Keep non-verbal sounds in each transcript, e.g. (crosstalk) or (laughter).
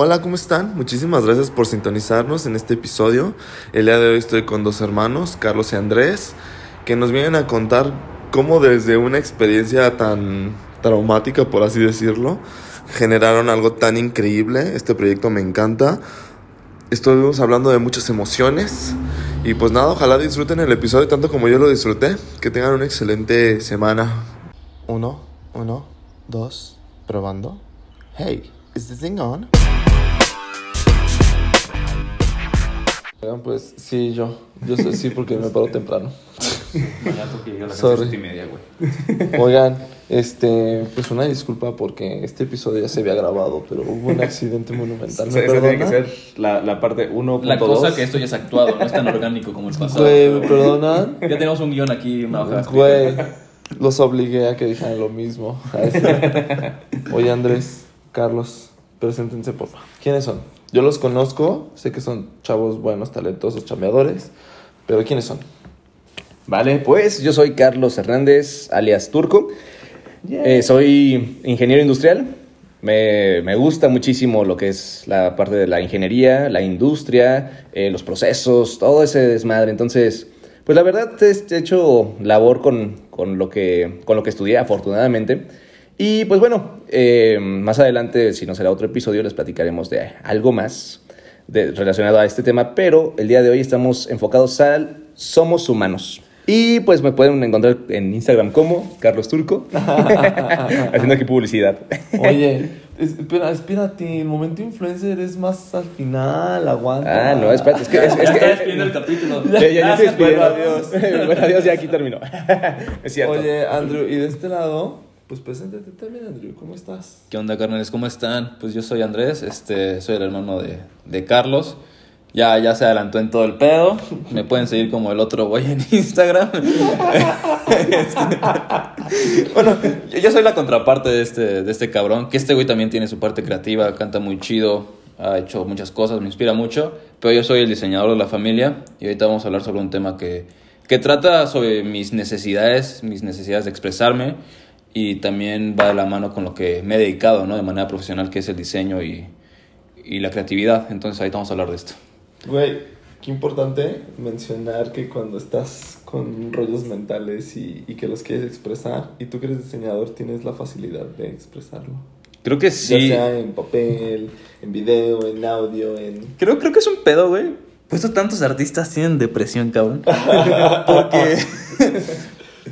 Hola, ¿cómo están? Muchísimas gracias por sintonizarnos en este episodio. El día de hoy estoy con dos hermanos, Carlos y Andrés, que nos vienen a contar cómo desde una experiencia tan traumática, por así decirlo, generaron algo tan increíble. Este proyecto me encanta. Estuvimos hablando de muchas emociones y pues nada, ojalá disfruten el episodio tanto como yo lo disfruté. Que tengan una excelente semana. Uno, uno, dos, probando. Hey, is this thing on? Pues sí, yo. Yo sé, sí, porque me paro temprano. Sorry. siete y media, güey. Oigan, este, pues una disculpa porque este episodio ya se había grabado, pero hubo un accidente monumental. ¿Me (laughs) Esa tiene que ser la, la parte 1.2. La cosa que esto ya es actuado, no es tan orgánico como el pasado. Güey, ¿me perdonan? Ya tenemos un guion aquí, una hoja. Güey, los obligué a que dijeran lo mismo. (laughs) Oye, Andrés, Carlos, preséntense, por favor. ¿Quiénes son? Yo los conozco, sé que son chavos buenos, talentosos, chameadores, pero ¿quiénes son? Vale, pues yo soy Carlos Hernández, alias Turco. Eh, soy ingeniero industrial. Me, me gusta muchísimo lo que es la parte de la ingeniería, la industria, eh, los procesos, todo ese desmadre. Entonces, pues la verdad he hecho labor con, con lo, que, con lo que estudié, afortunadamente. Y pues bueno, eh, más adelante, si no será otro episodio, les platicaremos de algo más de- relacionado a este tema, pero el día de hoy estamos enfocados al somos humanos. Y pues me pueden encontrar en Instagram como Carlos Turco, (laughs) haciendo aquí publicidad. Oye, (laughs) espera, espérate, el momento influencer es más al final, aguanta. Ah, no, espérate, es que... Es, es Ya que está despidiendo el capítulo. (laughs) ya, ya, ya estoy despidiendo. bueno, bueno, adiós, ya aquí terminó. es cierto. Oye, Andrew, y de este lado, pues preséntate también, Andrew, ¿cómo estás? ¿Qué onda, carnales? ¿Cómo están? Pues yo soy Andrés, este, soy el hermano de, de Carlos. Ya, ya se adelantó en todo el pedo. Me pueden seguir como el otro güey en Instagram. Este, bueno, yo, soy la contraparte de este, de este cabrón. Que este güey también tiene su parte creativa, canta muy chido, ha hecho muchas cosas, me inspira mucho. Pero yo soy el diseñador de la familia y ahorita vamos a hablar sobre un tema que, que trata sobre mis necesidades, mis necesidades de expresarme y también va de la mano con lo que me he dedicado, ¿no? De manera profesional, que es el diseño y, y la creatividad. Entonces ahorita vamos a hablar de esto. Güey, qué importante mencionar que cuando estás con rollos mentales y, y que los quieres expresar, y tú que eres diseñador, tienes la facilidad de expresarlo. Creo que sí. Ya sea en papel, en video, en audio, en... Creo, creo que es un pedo, güey. Por eso tantos artistas tienen depresión, cabrón. (laughs) Porque... (laughs)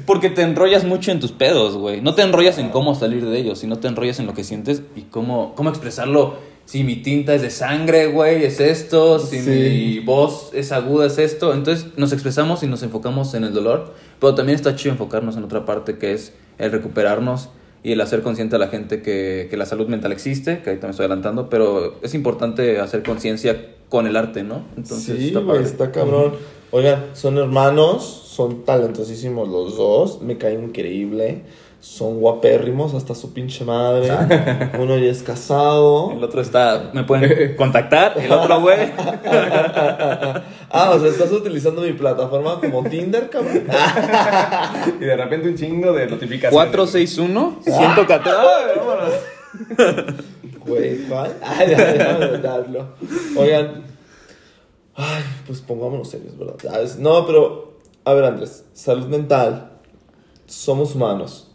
Porque te enrollas mucho en tus pedos, güey. No te enrollas en cómo salir de ellos, sino te enrollas en lo que sientes y cómo, cómo expresarlo. Si mi tinta es de sangre, güey, es esto. Si Sí. mi voz es aguda, es esto. Entonces nos expresamos y nos enfocamos en el dolor. Pero también está chido enfocarnos en otra parte que es el recuperarnos y el hacer consciente a la gente que, que la salud mental existe, que ahorita me estoy adelantando, pero es importante hacer conciencia con el arte, ¿no? Entonces sí, está padre. está cabrón. Oigan, son hermanos, son talentosísimos los dos, me caen increíble, son guapérrimos hasta su pinche madre. Uno ya es casado. El otro está, me pueden (laughs) contactar, el otro güey. (laughs) Ah, o sea, estás utilizando mi plataforma como Tinder, cabrón. (laughs) Y de repente un chingo de notificaciones. 461 114. Güey, ¿cuál? Ay, ya, notarlo. Oigan, ay, pues pongámonos serios, ¿verdad? ¿Sabes? No, pero, a ver, Andrés, salud mental, somos humanos.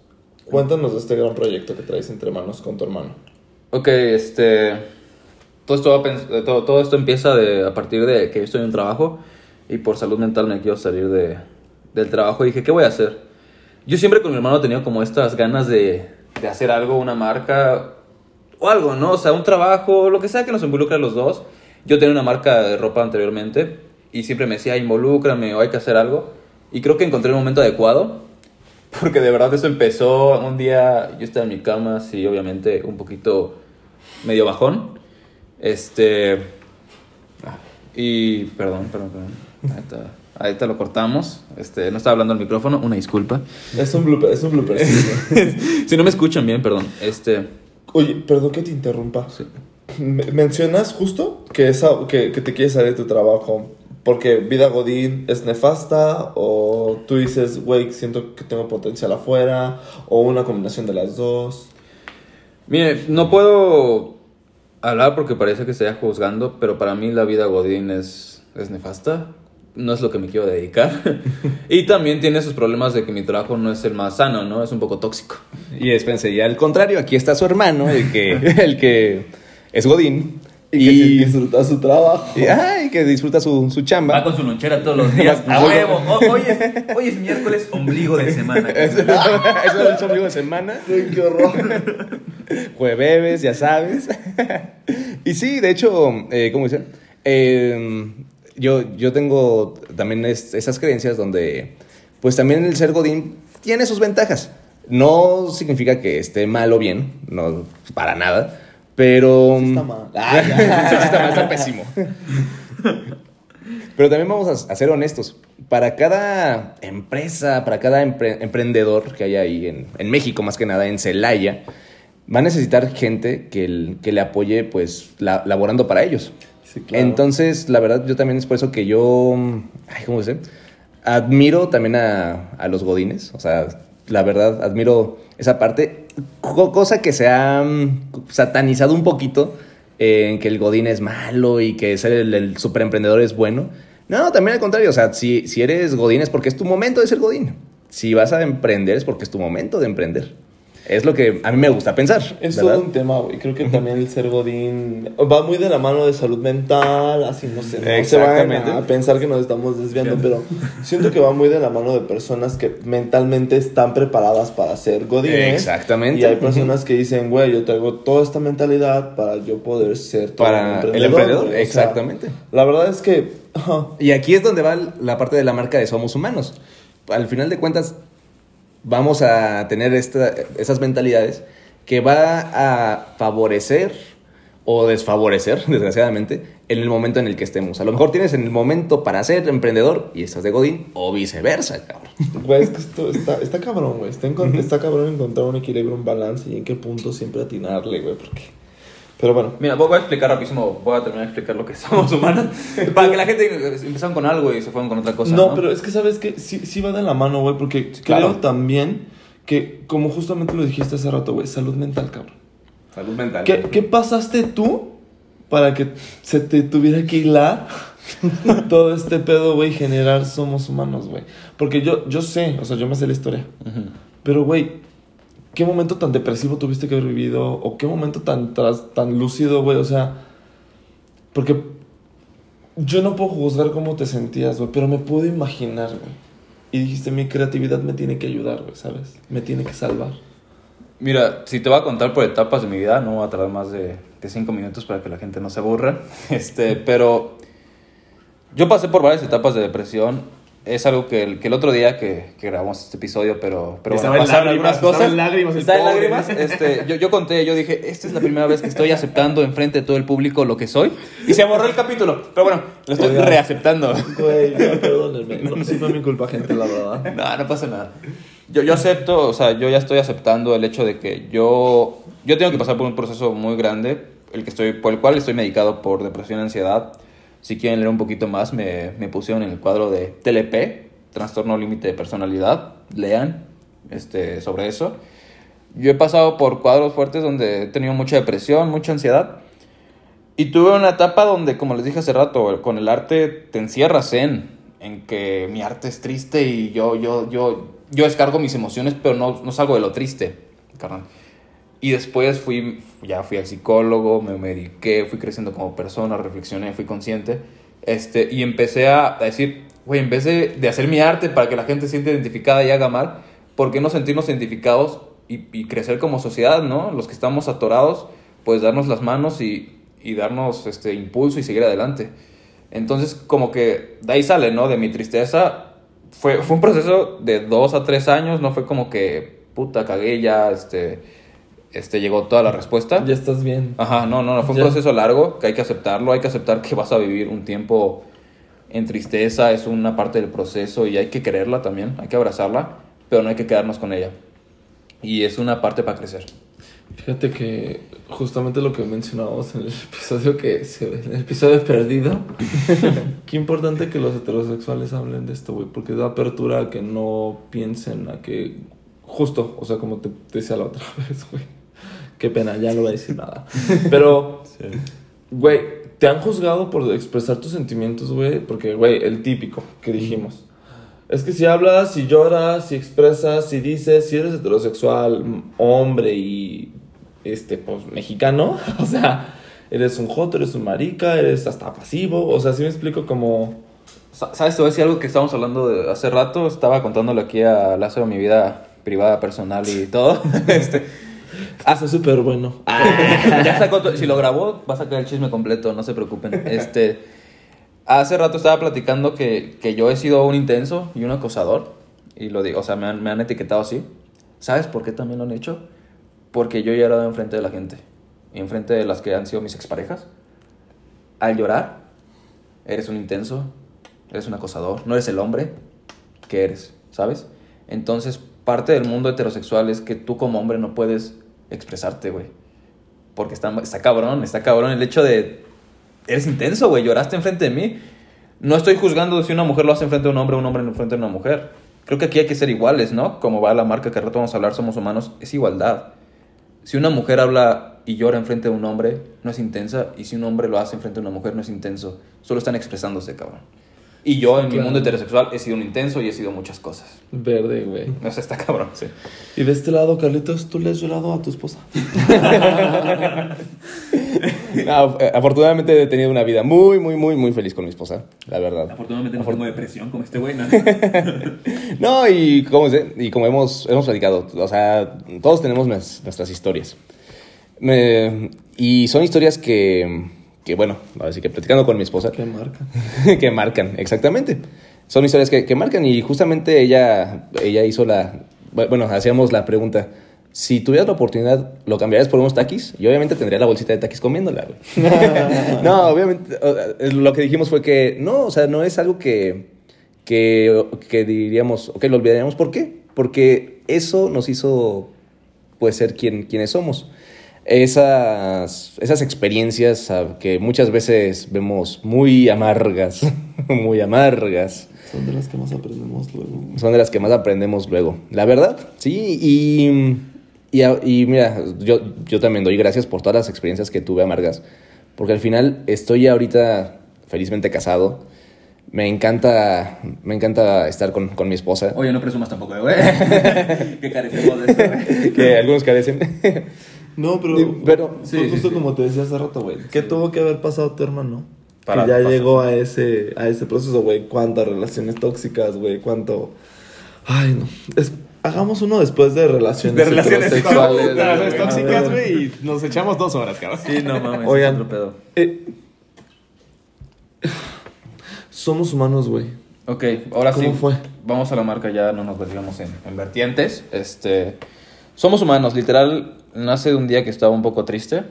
Cuéntanos de este gran proyecto que traes entre manos con tu hermano. Ok, este. Todo esto, todo, todo esto empieza de, a partir de que yo estoy en un trabajo y por salud mental me quiero salir de, del trabajo y dije, ¿qué voy a hacer? Yo siempre con mi hermano he tenido como estas ganas de, de hacer algo, una marca o algo, ¿no? O sea, un trabajo, lo que sea que nos involucre a los dos. Yo tenía una marca de ropa anteriormente y siempre me decía, involúcrame o hay que hacer algo. Y creo que encontré el momento adecuado porque de verdad eso empezó un día, yo estaba en mi cama, sí, obviamente un poquito medio bajón. Este... Y... Perdón, perdón, perdón. Ahorita, ahorita lo cortamos. Este, no estaba hablando al micrófono, una disculpa. Es un blooper, es un blooper. sí. (laughs) si no me escuchan bien, perdón. Este... Oye, perdón que te interrumpa. Me- Mencionas justo que, esa, que, que te quieres salir de tu trabajo porque vida Godín es nefasta o tú dices, güey, siento que tengo potencial afuera o una combinación de las dos. Mire, no puedo hablar porque parece que esté juzgando, pero para mí la vida Godín es, es nefasta. No es lo que me quiero dedicar. (laughs) y también tiene sus problemas de que mi trabajo no es el más sano, ¿no? Es un poco tóxico. Y espérense, y al contrario, aquí está su hermano, el que, (laughs) el que es Godín. Y, que disfruta su trabajo. Y, ay, que disfruta su, su Va chamba. con su lonchera todos los días. (laughs) A huevo. Hoy es, hoy es miércoles, ombligo de semana. (laughs) Eso es ombligo de semana. Ay, qué horror. (laughs) Jueves, ya sabes. y sí, de hecho, eh, ¿cómo dice? Eh, yo, yo tengo también es- esas creencias donde, pues también el ser Godín tiene sus ventajas. No significa que esté mal o bien, no, para nada, pero... Está mal. Sí, está mal, está pésimo. Pero también vamos a, ser honestos. Para cada empresa, para cada empre- emprendedor que haya ahí en, en México, más que nada en Celaya, va a necesitar gente que, el- que le apoye, pues, la- laborando para ellos. Sí, claro. Entonces, la verdad, yo también es por eso que yo, ay, ¿cómo se dice? Admiro también a, a los godines. O sea, la verdad, admiro esa parte. Co- cosa que se ha mm, satanizado un poquito eh, en que el godín es malo y que ser el, el superemprendedor es bueno. No, también al contrario. O sea, si, si eres godín es porque es tu momento de ser godín. Si vas a emprender es porque es tu momento de emprender. Es lo que a mí me gusta pensar. Es ¿verdad? todo un tema, güey. Creo que también el ser godín va muy de la mano de salud mental, así no sé, no se van a pensar que nos estamos desviando, pero siento que va muy de la mano de personas que mentalmente están preparadas para ser godines. Exactamente. Y hay personas que dicen, güey, yo traigo toda esta mentalidad para yo poder ser todo Para un el emprendedor, güey. O sea, exactamente. la verdad es que Y aquí es donde va la parte de la marca de Somos Humanos. Al final de cuentas, vamos a tener esta- esas mentalidades que va a favorecer o desfavorecer, (laughs) desgraciadamente, en el momento en el que estemos. A lo mejor tienes en el momento para ser emprendedor y estás de Godín, o viceversa, cabrón. (laughs) Güey, es que esto está, está cabrón, güey. Está, encon- está cabrón encontrar un equilibrio, un balance y en qué punto siempre atinarle, güey. Porque... Pero bueno, Mira, voy a explicar rapidísimo, voy a terminar de explicar lo que (laughs) somos humanos. Para que la gente empezaron con algo y se fueron con otra cosa. no, No, pero es que sabes que sí, sí va de la mano, güey. Porque claro. creo también que, como justamente lo dijiste hace rato, güey, salud mental, cabrón. Salud mental. ¿Qué, qué pasaste tú para que se te tuviera que hilar (laughs) todo este pedo, güey, generar somos humanos, güey? Porque yo, yo sé, o sea, yo me sé la historia. Pero, güey, ¿qué momento tan depresivo tuviste que haber vivido? ¿O qué momento tan, tan lúcido, güey? O sea, porque yo no puedo juzgar cómo te sentías, güey, pero me puedo imaginar, güey. Y dijiste, mi creatividad me tiene que ayudar, güey, ¿sabes? Me tiene que salvar. Mira, si te voy a contar por etapas de mi vida, no va a tardar más de, de cinco minutos para que la gente no se aburra. (laughs) Este, pero yo pasé por varias etapas de depresión. Es algo que el, que el otro día que, que grabamos este episodio, pero, pero en pasaron lágrimas, algunas cosas. lágrimas Estaba en lágrimas. Este, yo, yo conté, yo dije, esta es la primera vez que estoy aceptando enfrente de todo el público lo que soy. Y se borró el capítulo. Pero bueno, lo estoy Oigan. reaceptando. Güey, no, (laughs) perdónenme. No, sí fue mi culpa, gente, la verdad. No, no pasa nada. Yo, yo acepto, o sea, yo ya estoy aceptando el hecho de que yo, yo tengo que pasar por un proceso muy grande, el que estoy, por el cual estoy medicado por depresión y ansiedad. Si quieren leer un poquito más, me, me pusieron en el cuadro de TLP, Trastorno Límite de Personalidad. Lean este, sobre eso. Yo he pasado por cuadros fuertes donde he tenido mucha depresión, mucha ansiedad. Y tuve una etapa donde, como les dije hace rato, con el arte te encierras en, en que mi arte es triste y yo, yo, yo, yo descargo mis emociones, pero no, no salgo de lo triste, carnal. Y después fui, ya fui al psicólogo, me mediqué, fui creciendo como persona, reflexioné, fui consciente. Este, y empecé a, a decir, güey, en vez de, de hacer mi arte para que la gente se sienta identificada y haga mal, ¿por qué no sentirnos identificados y, y crecer como sociedad, ¿no? Los que estamos atorados, pues darnos las manos y, y darnos este impulso y seguir adelante. Entonces, como que de ahí sale, ¿no? De mi tristeza. Fue, fue un proceso de dos a tres años, no fue como que, puta, cagué ya, este, este, llegó toda la respuesta. Ya estás bien. Ajá, no, no, no, fue un Ya. proceso largo que hay que aceptarlo, hay que aceptar que vas a vivir un tiempo en tristeza, es una parte del proceso y hay que quererla también, hay que abrazarla, pero no hay que quedarnos con ella. Y es una parte para crecer. Fíjate que justamente lo que mencionábamos en el episodio que se ve, en el episodio perdido, (laughs) qué importante que los heterosexuales hablen de esto, güey, porque da apertura a que no piensen a que justo, o sea, como te decía la otra (laughs) vez, güey, Qué pena, ya no voy a decir nada. Pero, (laughs) güey, ¿te han juzgado por expresar tus sentimientos, güey? Porque, güey, el típico que dijimos. Es que si hablas, si lloras, si expresas, si dices, si eres heterosexual, hombre y, este, pues, mexicano, (laughs) o sea, eres un joto, eres un marica, eres hasta pasivo, o sea, si me explico como... Sa- ¿Sabes? Te voy a decir algo que estábamos hablando de hace rato. Estaba contándole aquí a Lázaro mi vida privada, personal y todo. (laughs) este, Hace súper bueno. (laughs) ya sacó si lo grabó, va a sacar el chisme completo, no se preocupen. (laughs) Este, hace rato estaba platicando que, que yo he sido un intenso y un acosador. Y lo digo, o sea, me han, me han etiquetado así. ¿Sabes por qué también lo han hecho? Porque yo he llorado enfrente de la gente. Y enfrente de las que han sido mis exparejas. Al llorar, eres un intenso, eres un acosador, no eres el hombre que eres, ¿sabes? Entonces, parte del mundo heterosexual es que tú como hombre no puedes expresarte, güey. Porque está, está cabrón, está cabrón el hecho de... Eres intenso, güey, lloraste enfrente de mí. No estoy juzgando si una mujer lo hace enfrente de un hombre o un hombre enfrente de una mujer. Creo que aquí hay que ser iguales, ¿no? Como va la marca que al rato vamos a hablar, somos humanos, es igualdad. Si una mujer habla y llora enfrente de un hombre, no es intensa. Y si un hombre lo hace enfrente de una mujer, no es intenso. Solo están expresándose, cabrón. Y yo, en mi mundo heterosexual, he sido un intenso y he sido muchas cosas. Verde, güey. (laughs) O sea, está cabrón, sí. Y de este lado, Carlitos, ¿tú le has llorado a tu esposa? (laughs) No, eh, afortunadamente he tenido una vida muy, muy, muy, muy feliz con mi esposa, la verdad. Afortunadamente no tengo depresión como este güey, ¿no? (laughs) No, y como, se- y como hemos, hemos platicado, o sea, todos tenemos nues- nuestras historias. Me- y son historias que, que, bueno, así que platicando con mi esposa, ¿Qué marca? (laughs) que marcan, exactamente. Son historias que, que marcan y justamente ella, ella hizo la, bueno, hacíamos la pregunta, si tuvieras la oportunidad, ¿lo cambiarías por unos taquis? Y obviamente tendría la bolsita de taquis comiéndola, güey. (laughs) no, obviamente, sea, lo que dijimos fue que no, o sea, no es algo que, que, que diríamos, ok, lo olvidaríamos. ¿Por qué? Porque eso nos hizo, pues, ser quien, quienes somos. Esas, esas experiencias ah, que muchas veces vemos muy amargas, (laughs) muy amargas, Son de las que más aprendemos luego. son de las que más aprendemos luego. La verdad, sí, y, y, y mira, yo, yo también doy gracias por todas las experiencias que tuve amargas, porque al final estoy ahorita felizmente casado. Me encanta, me encanta estar con, con mi esposa, Oye, no presumas tampoco, güey. (laughs) (laughs) que carecemos de eso, güey. que algunos carecen. No, pero, Sí, pero- fue sí, sí, justo sí. como te decía hace rato, güey. ¿Qué tuvo que haber pasado tu hermano? Para que ya pasar. llegó a ese, a ese proceso, güey. Cuántas relaciones tóxicas, güey. Cuánto. Ay, no. Es- Hagamos uno después de relaciones, De relaciones (laughs) tóxicas, güey. relaciones tóxicas, güey, y nos echamos dos horas, cabrón. Sí, no mames, Oigan. otro pedo. Eh, somos humanos, güey. Ok, ahora sí. ¿Cómo fue? Vamos a la marca, ya no nos metimos en, en vertientes. Este, somos humanos, literal, nace de un día que estaba un poco triste.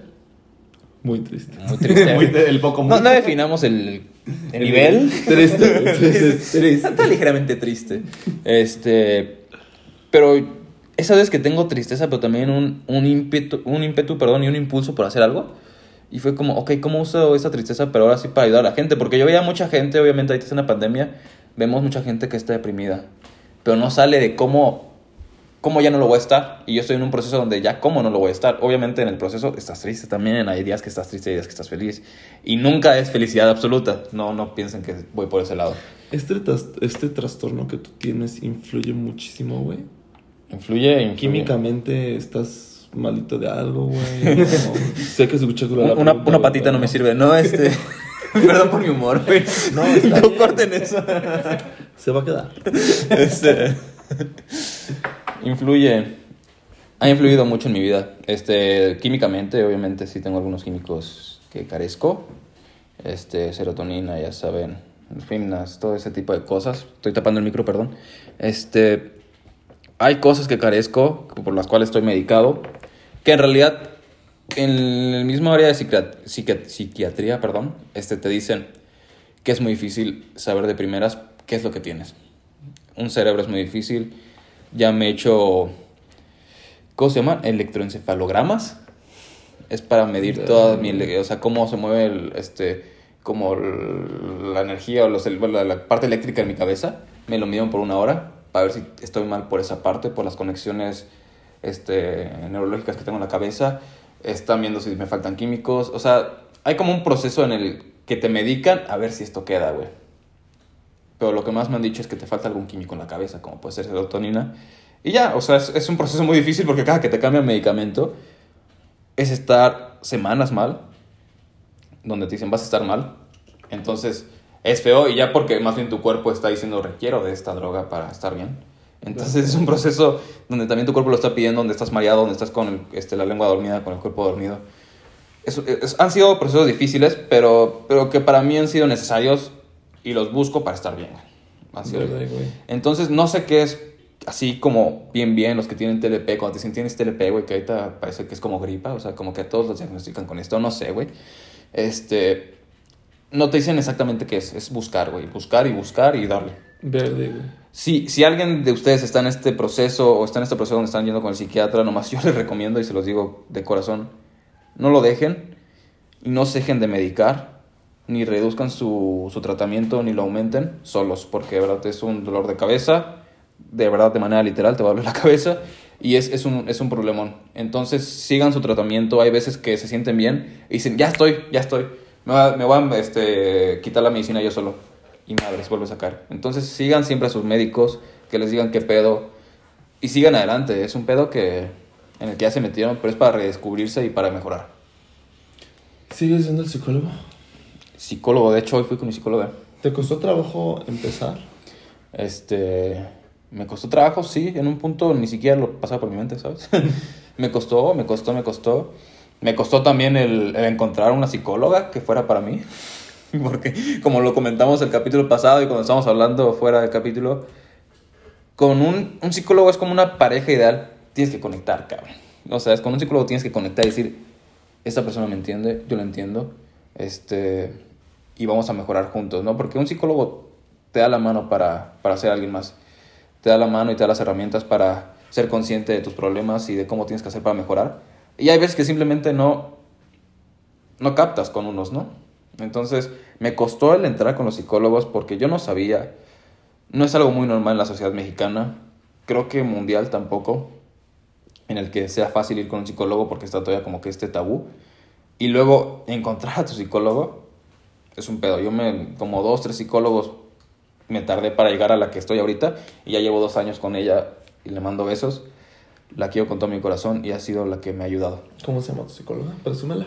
Muy triste. Muy triste. (laughs) Muy de- el poco muy. no definamos el, el nivel. Triste, triste, (laughs) triste. Está ligeramente triste. Este. Pero esa vez que tengo tristeza, pero también un, un ímpetu, un ímpetu, perdón, y un impulso por hacer algo. Y fue como, ok, ¿cómo uso esa tristeza? Pero ahora sí para ayudar a la gente. Porque yo veía mucha gente, obviamente, ahorita está en la pandemia, vemos mucha gente que está deprimida. Pero no sale de cómo, cómo ya no lo voy a estar. Y yo estoy en un proceso donde ya cómo no lo voy a estar. Obviamente en el proceso estás triste también. Hay días que estás triste y días que estás feliz. Y nunca es felicidad absoluta. No, no piensen que voy por ese lado. Este, este trastorno que tú tienes influye muchísimo, güey. Influye, influye. Químicamente estás malito de algo, güey. (laughs) Sé que se escucha Una, pregunta, una patita pero no me sirve. No, este. (laughs) Perdón por mi humor, güey. No, (laughs) no corten eso. Se va a quedar. Este. Influye. Ha influido mucho en mi vida. Este, químicamente, obviamente, sí tengo algunos químicos que carezco. Este, serotonina, ya saben, fimnas, todo ese tipo de cosas. Estoy tapando el micro, perdón. Este, hay cosas que carezco, por las cuales estoy medicado, que en realidad en el mismo área de psiquiat- psiqui- psiquiatría, perdón, este, te dicen que es muy difícil saber de primeras qué es lo que tienes. Un cerebro es muy difícil. Ya me he hecho, ¿cómo se llaman? Electroencefalogramas. Es para medir toda mi, o sea, cómo se mueve el, este, como la energía o los, la, la parte eléctrica en mi cabeza. Me lo midieron por una hora para ver si estoy mal por esa parte, por las conexiones este, neurológicas que tengo en la cabeza. están viendo si me faltan químicos, o sea, hay como un proceso en el que te medican a ver si esto queda, güey. Pero lo que más me han dicho es que te falta algún químico en la cabeza, como puede ser serotonina. Y ya, o sea, es, un proceso muy difícil porque cada que te cambian medicamento es estar semanas mal, donde te dicen vas a estar mal. Entonces es feo y ya porque más bien tu cuerpo está diciendo requiero de esta droga para estar bien. Entonces es un proceso donde también tu cuerpo lo está pidiendo, donde estás mareado, donde estás con el- este, la lengua dormida, con el cuerpo dormido. Han sido procesos difíciles, pero, pero que para mí han sido necesarios y los busco para estar bien. Sido- Verdad, güey. entonces, no sé qué es así como bien, bien los que tienen TLP. Cuando te dicen tienes TLP, güey, que ahorita parece que es como gripa, o sea, como que a todos los diagnostican con esto, no sé, güey. Este. No te dicen exactamente qué es, es buscar, güey. Buscar y buscar y darle. Verde, güey. Si, si alguien de ustedes está en este proceso o está en este proceso donde están yendo con el psiquiatra, nomás yo (laughs) les recomiendo y se los digo de corazón, no lo dejen y no se dejen de medicar, ni reduzcan su, su tratamiento, ni lo aumenten solos, porque de verdad es un dolor de cabeza, de verdad de manera literal te va a doler la cabeza y es, es, un, es un problemón. Entonces sigan su tratamiento, hay veces que se sienten bien y dicen, ya estoy, ya estoy, me, va- me voy a este, quitar la medicina yo solo y madres, vuelve a sacar. Entonces sigan siempre a sus médicos, que les digan qué pedo y sigan adelante. Es un pedo que en el que ya se metieron, pero es para redescubrirse y para mejorar. ¿Sigues siendo el psicólogo? Psicólogo, de hecho hoy fui con mi psicóloga. ¿Te costó trabajo empezar? Este, me costó trabajo, sí, en un punto ni siquiera lo pasaba por mi mente, ¿sabes? (laughs) me costó, me costó, me costó. Me costó también el, el encontrar una psicóloga que fuera para mí. (laughs) Porque, como lo comentamos el capítulo pasado y cuando estábamos hablando fuera del capítulo, con un, un psicólogo es como una pareja ideal. Tienes que conectar, cabrón. O sea, es con un psicólogo tienes que conectar y decir, esta persona me entiende, yo la entiendo, este, y vamos a mejorar juntos, ¿no? Porque un psicólogo te da la mano para, para ser alguien más. Te da la mano y te da las herramientas para ser consciente de tus problemas y de cómo tienes que hacer para mejorar. Y hay veces que simplemente no, no captas con unos, ¿no? Entonces, me costó el entrar con los psicólogos porque yo no sabía. No es algo muy normal en la sociedad mexicana. Creo que mundial tampoco. En el que sea fácil ir con un psicólogo porque está todavía como que este tabú. Y luego encontrar a tu psicólogo es un pedo. Yo me, como dos, tres psicólogos me tardé para llegar a la que estoy ahorita. Y ya llevo dos años con ella y le mando besos. La quiero con todo mi corazón y ha sido la que me ha ayudado. ¿Cómo se llama tu psicóloga? Presúmela.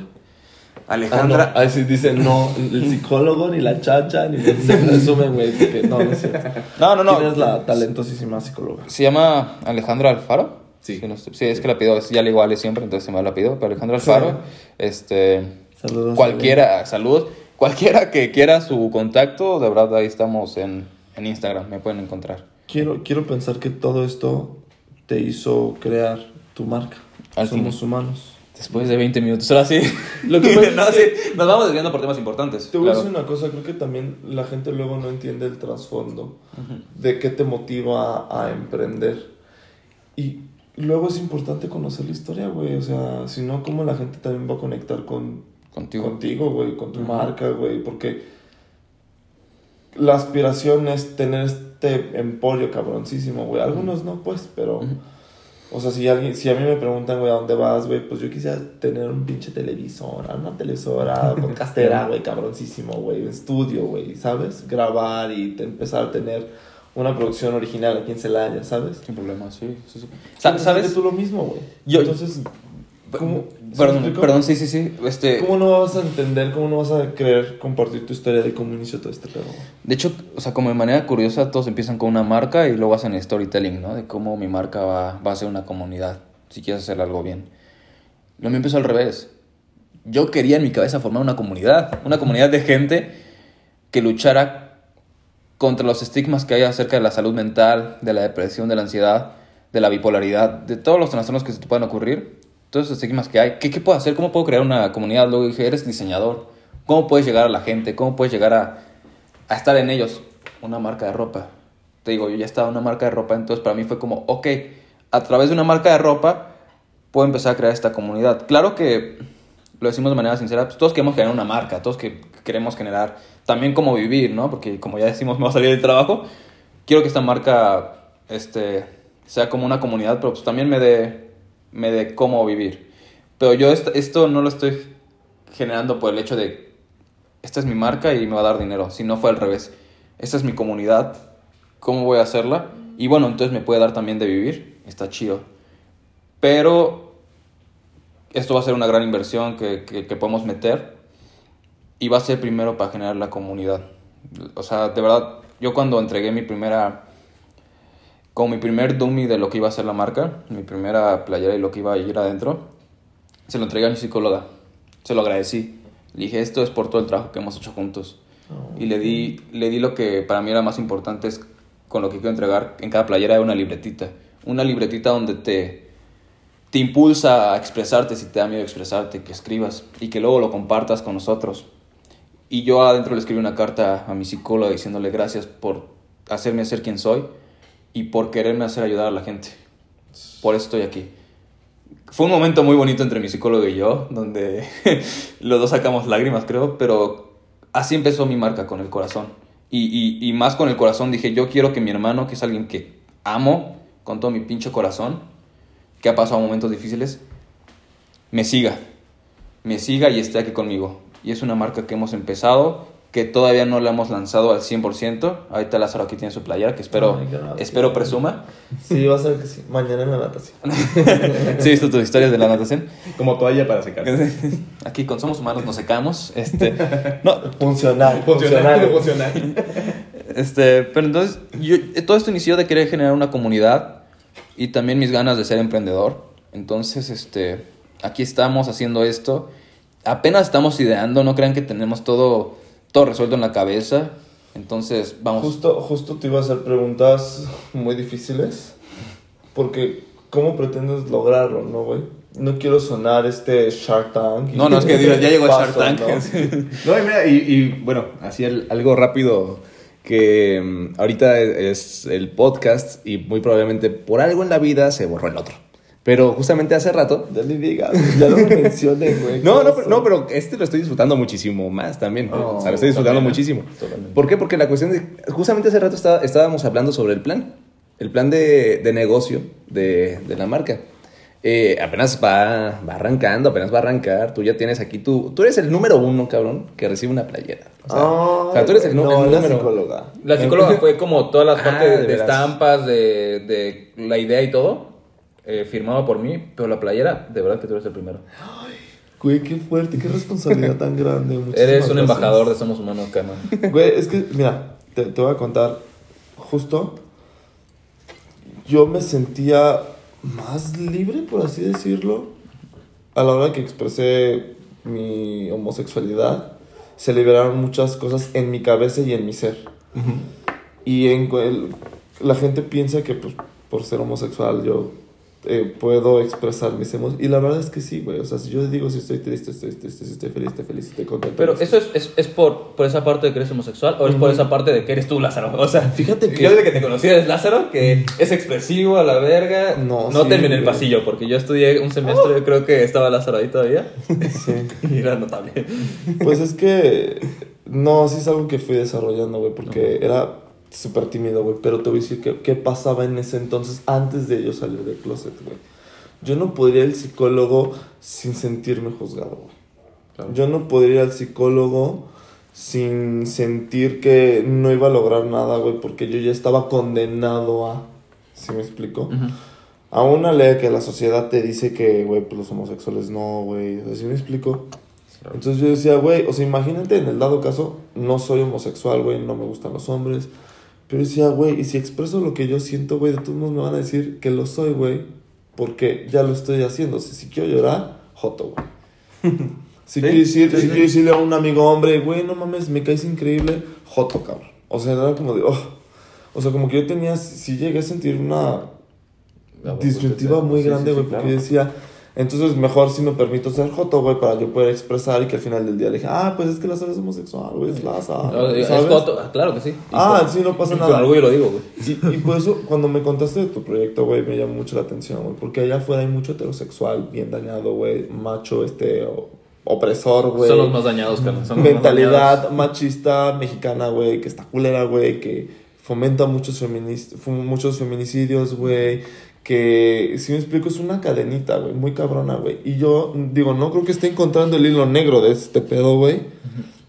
Alejandra. Ah, no. Ahí sí dicen no, el psicólogo, ni la chacha, ni se (laughs) presumen, güey. No, no es cierto. No, no, no. ¿Quién es la talentosísima psicóloga? Se llama Alejandra Alfaro. Sí. no estoy- sí, es que la pido, ya le Ale siempre, entonces se me la pido. Pero Alejandra Alfaro, este. Saludos. Cualquiera, salud. Cualquiera que quiera su contacto, de verdad ahí estamos en, en Instagram, me pueden encontrar. Quiero, quiero pensar que todo esto te hizo crear tu marca. Al Somos fin. humanos. Después de 20 minutos, ahora sí. Lo que (laughs) no, sí, nos vamos desviando por temas importantes. Te voy a decir una cosa, creo que también la gente luego no entiende el trasfondo de qué te motiva a emprender. Y luego es importante conocer la historia, güey. O sea, si no, ¿cómo la gente también va a conectar con, Contigo. contigo, güey, con tu marca, güey? Porque la aspiración es tener este emporio cabroncísimo, güey. Algunos no, pues, pero... O sea, si, alguien, si a mí me preguntan, güey, ¿a dónde vas, güey? Pues yo quisiera tener un pinche televisor, una televisora (laughs) podcastera, güey, cabroncísimo, güey, estudio, güey, ¿sabes? Grabar y te- empezar a tener una producción original aquí en Celaya, ¿sabes? Sin problema, sí. sí, sí. Sa- ¿Sabes? tú lo mismo, güey. Yo- Entonces, ¿cómo, ¿sí me Perdón, perdón, sí, sí, sí. Este, ¿cómo no vas a entender, cómo no vas a querer compartir tu historia de cómo inició todo este pedo? De hecho, o sea, como de manera curiosa, todos empiezan con una marca y luego hacen storytelling, ¿no? De cómo mi marca va, va a ser una comunidad, si quieres hacer algo bien. Lo mío empezó al revés. Yo quería en mi cabeza formar una comunidad, una comunidad de gente que luchara contra los estigmas que hay acerca de la salud mental, de la depresión, de la ansiedad, de la bipolaridad, de todos los trastornos que se te puedan ocurrir, todos esos estigmas que hay. ¿Qué, puedo hacer? ¿Cómo puedo crear una comunidad? Luego dije, eres diseñador. ¿Cómo puedes llegar a la gente? ¿Cómo puedes llegar a, a estar en ellos? Una marca de ropa. Te digo, yo ya estaba en una marca de ropa, entonces para mí fue como, ok, a través de una marca de ropa puedo empezar a crear esta comunidad. Claro que lo decimos de manera sincera, pues todos queremos generar una marca, todos que queremos generar también cómo vivir, ¿no? Porque como ya decimos, (laughs) me va a salir del trabajo, quiero que esta marca este, sea como una comunidad, pero pues también me dé, me dé cómo vivir. Pero yo esto, esto no lo estoy generando por el hecho de, esta es mi marca y me va a dar dinero, si no fue al revés. Esta es mi comunidad, ¿cómo voy a hacerla? Y bueno, entonces me puede dar también de vivir, está chido. Pero esto va a ser una gran inversión que, que, que podemos meter y va a ser primero para generar la comunidad. O sea, de verdad, yo cuando entregué mi primera, como mi primer dummy de lo que iba a ser la marca, mi primera playera y lo que iba a ir adentro, se lo entregué a mi psicóloga. Se lo agradecí. Le dije, esto es por todo el trabajo que hemos hecho juntos. Y le di, le di lo que para mí era más importante, es con lo que quiero entregar en cada playera, una libretita. Una libretita donde te, te impulsa a expresarte si te da miedo expresarte, que escribas y que luego lo compartas con nosotros. Y yo adentro le escribí una carta a mi psicóloga diciéndole gracias por hacerme ser quien soy y por quererme hacer ayudar a la gente. Por eso estoy aquí. Fue un momento muy bonito entre mi psicólogo y yo, donde (laughs) los dos sacamos lágrimas, creo, pero así empezó mi marca con el corazón. Y, y, y más con el corazón dije, yo quiero que mi hermano, que es alguien que amo con todo mi pinche corazón, que ha pasado momentos difíciles, me siga. Me siga y esté aquí conmigo y es una marca que hemos empezado, que todavía no la hemos lanzado al 100%. Ahorita Lázaro aquí tiene su playera, que espero, espero presuma. Sí, va a ser que sí. Mañana en la natación. (laughs) sí, he visto tus historias de la natación. Como toalla para secar. Aquí con Somos Humanos nos secamos. Este, no, Funcional. Funcional, Funcional. funcional. este, pero entonces, yo, todo esto inició de querer generar una comunidad y también mis ganas de ser emprendedor. Entonces, este, aquí estamos haciendo esto. Apenas estamos ideando, no crean que tenemos todo, todo resuelto en la cabeza. Entonces, vamos. Justo, justo te iba a hacer preguntas muy difíciles. Porque, ¿cómo pretendes lograrlo, no, güey? No quiero sonar este Shark Tank. No, no, es que ya llegó Shark Tank. ¿no? (laughs) No, y mira, y, y, bueno, así el- algo rápido que mm, ahorita es el podcast y muy probablemente por algo en la vida se borró el otro. Pero justamente hace rato... Ya ni digas, ya lo mencioné, güey. No, no, ¿Cómo pero, no, pero este lo estoy disfrutando muchísimo más también. Oh, o sea, lo estoy disfrutando también, muchísimo. totalmente. ¿Por qué? Porque la cuestión de... Justamente hace rato estaba- estábamos hablando sobre el plan. El plan de, de negocio de, de la marca. Eh, apenas va, va arrancando, apenas va a arrancar. Tú ya tienes aquí tu... Tú eres el número uno, cabrón, que recibe una playera. O sea, o sea, tú eres el, no, el la número... psicóloga. La psicóloga fue como todas las Ah, partes de de, estampas, de, de la idea y todo, eh, firmado por mí, pero la playera, de verdad que tú eres el primero. Güey, qué fuerte, qué responsabilidad tan grande. Eres un gracias. embajador de Somos Humanos, Cama. Güey, es que, mira, te, te voy a contar. Justo, yo me sentía más libre, por así decirlo, a la hora que expresé mi homosexualidad. Se liberaron muchas cosas en mi cabeza y en mi ser. Y en el- la gente piensa que pues, por ser homosexual yo eh, puedo expresar mis emociones. Y la verdad es que sí, güey. O sea, si yo digo si estoy triste, estoy triste, si estoy feliz, estoy feliz, si estoy contento. Pero eso es, es, es por, por esa parte de que eres homosexual o es por esa parte de que eres tú, Lázaro. O sea, Fíjate que- Yo desde que te conocí eres Lázaro, que es expresivo a la verga. No, no sí, terminé el pasillo porque yo estudié un semestre, creo que estaba Lázaro ahí todavía. Sí. (laughs) y era notable. Pues es que no, sí es algo que fui desarrollando, güey, porque era súper tímido, güey, pero te voy a decir que, qué pasaba en ese entonces antes de yo salir del closet, güey. Yo no podría ir al psicólogo sin sentirme juzgado, güey. Yo no podría ir al psicólogo sin sentir que no iba a lograr nada, güey, porque yo ya estaba condenado a... ¿Sí me explico? A una ley que la sociedad te dice que, güey, pues los homosexuales no, güey. ¿sí me explico? Entonces yo decía, güey, o sea, imagínate en el dado caso, no soy homosexual, güey, no me gustan los hombres. Pero decía, güey, y si expreso lo que yo siento, güey, de todos modos me van a decir que lo soy, güey, porque ya lo estoy haciendo. O sea, si quiero llorar, joto, güey. (laughs) Si, quiero decir, si quiero decirle a un amigo hombre, güey, no mames, me caes increíble, joto, cabrón. O sea, era como de, oh. O sea, como que yo tenía, si llegué a sentir una disyuntiva muy grande, güey, claro. porque yo decía, entonces mejor si me permito ser joto, güey, para yo poder expresar y que al final del día le dije, ah, pues es que Lázaro es homosexual, güey, es Lázaro, No, es ¿sabes? foto, ah, claro que sí. Ah, con- sí, no pasa nada. Con lo digo, güey. Y, y por eso, cuando me contaste de tu proyecto, güey, me llamó mucho la atención, güey, porque allá afuera hay mucho heterosexual, bien dañado, güey, macho, este, opresor, güey. Son los más dañados, carnal. son los más mentalidad dañados. machista mexicana, güey, que está culera, güey, que fomenta muchos, muchos feminicidios, güey, que, si me explico, es una cadenita, güey, muy cabrona, güey. Y yo, digo, no creo que esté encontrando el hilo negro de este pedo, güey.